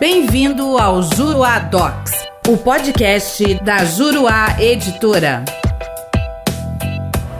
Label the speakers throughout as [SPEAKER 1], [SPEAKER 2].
[SPEAKER 1] Bem-vindo ao Juruá Docs, o podcast da Juruá Editora.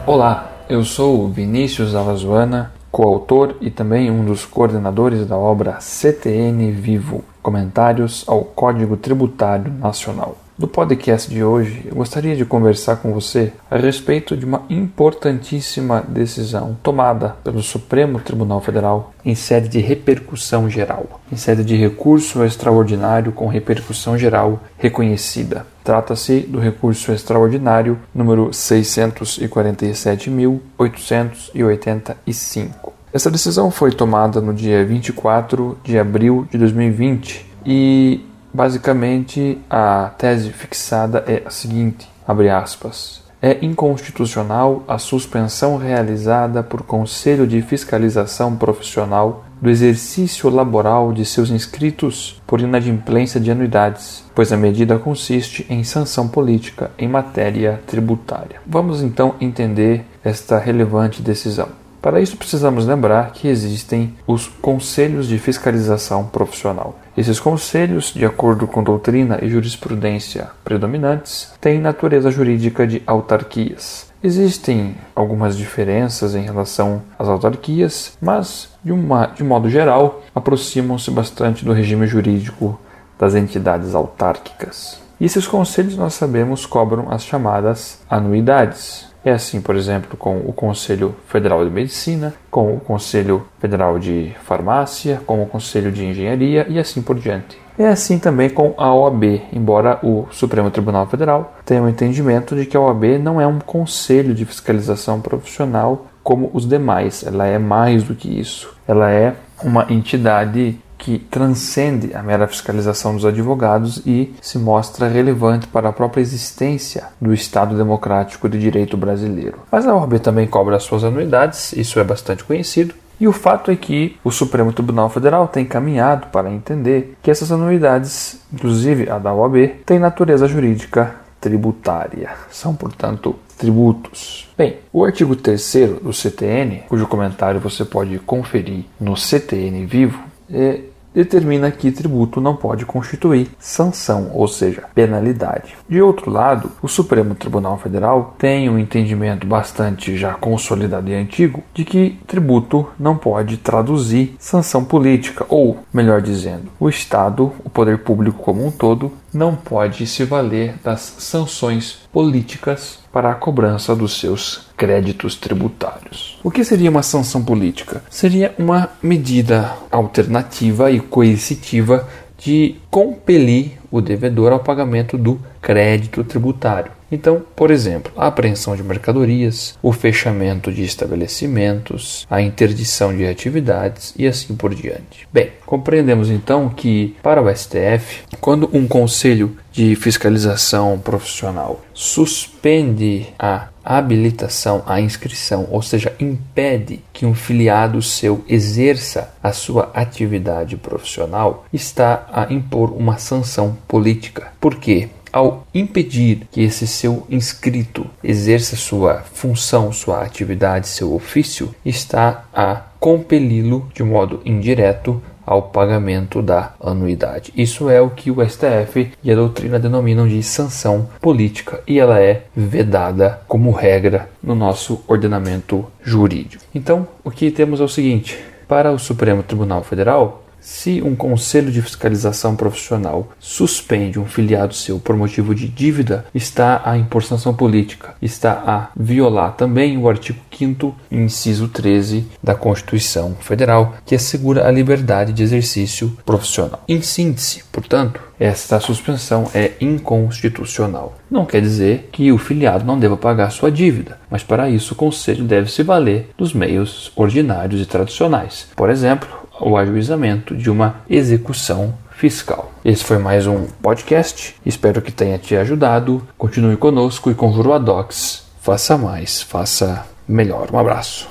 [SPEAKER 2] Olá, eu sou Vinícius Alazuana, coautor e também um dos coordenadores da obra CTN Vivo Comentários ao Código Tributário Nacional. No podcast de hoje, eu gostaria de conversar com você a respeito de uma importantíssima decisão tomada pelo Supremo Tribunal Federal em sede de repercussão geral, em sede de recurso extraordinário com repercussão geral reconhecida. Trata-se do recurso extraordinário número 647.885. Essa decisão foi tomada no dia 24 de abril de 2020 e Basicamente, a tese fixada é a seguinte, abre aspas, é inconstitucional a suspensão realizada por Conselho de Fiscalização Profissional do exercício laboral de seus inscritos por inadimplência de anuidades, pois a medida consiste em sanção política em matéria tributária. Vamos então entender esta relevante decisão. Para isso, precisamos lembrar que existem os conselhos de fiscalização profissional. Esses conselhos, de acordo com doutrina e jurisprudência predominantes, têm natureza jurídica de autarquias. Existem algumas diferenças em relação às autarquias, mas, de, uma, de modo geral, aproximam-se bastante do regime jurídico das entidades autárquicas. E esses conselhos, nós sabemos, cobram as chamadas anuidades. É assim, por exemplo, com o Conselho Federal de Medicina, com o Conselho Federal de Farmácia, com o Conselho de Engenharia e assim por diante. É assim também com a OAB, embora o Supremo Tribunal Federal tenha o um entendimento de que a OAB não é um conselho de fiscalização profissional como os demais, ela é mais do que isso. Ela é uma entidade que transcende a mera fiscalização dos advogados e se mostra relevante para a própria existência do Estado democrático de direito brasileiro. Mas a OAB também cobra suas anuidades, isso é bastante conhecido. E o fato é que o Supremo Tribunal Federal tem caminhado para entender que essas anuidades, inclusive a da OAB, têm natureza jurídica tributária. São, portanto, tributos. Bem, o artigo 3 do CTN, cujo comentário você pode conferir no CTN Vivo, é, determina que tributo não pode constituir sanção, ou seja, penalidade. De outro lado, o Supremo Tribunal Federal tem um entendimento bastante já consolidado e antigo de que tributo não pode traduzir sanção política, ou, melhor dizendo, o Estado, o poder público como um todo, não pode se valer das sanções políticas para a cobrança dos seus créditos tributários. O que seria uma sanção política? Seria uma medida alternativa e coercitiva de compelir o devedor ao pagamento do crédito tributário. Então, por exemplo, a apreensão de mercadorias, o fechamento de estabelecimentos, a interdição de atividades e assim por diante. Bem, compreendemos então que para o STF, quando um conselho de fiscalização profissional suspende a habilitação à inscrição, ou seja, impede que um filiado seu exerça a sua atividade profissional, está a impor uma sanção política. Por quê? Ao impedir que esse seu inscrito exerça sua função, sua atividade, seu ofício, está a compeli-lo de modo indireto ao pagamento da anuidade. Isso é o que o STF e a doutrina denominam de sanção política e ela é vedada como regra no nosso ordenamento jurídico. Então, o que temos é o seguinte: para o Supremo Tribunal Federal, se um conselho de fiscalização profissional suspende um filiado seu por motivo de dívida, está a impor sanção política, está a violar também o artigo 5 inciso 13 da Constituição Federal, que assegura a liberdade de exercício profissional. Em síntese, portanto, esta suspensão é inconstitucional. Não quer dizer que o filiado não deva pagar sua dívida, mas para isso o conselho deve se valer dos meios ordinários e tradicionais. Por exemplo, o ajuizamento de uma execução fiscal. Esse foi mais um podcast. Espero que tenha te ajudado. Continue conosco e com Juruadox. Faça mais, faça melhor. Um abraço.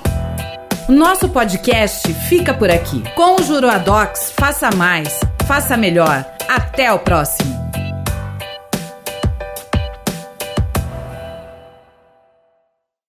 [SPEAKER 1] Nosso podcast fica por aqui. Com o Juruadox, faça mais, faça melhor. Até o próximo.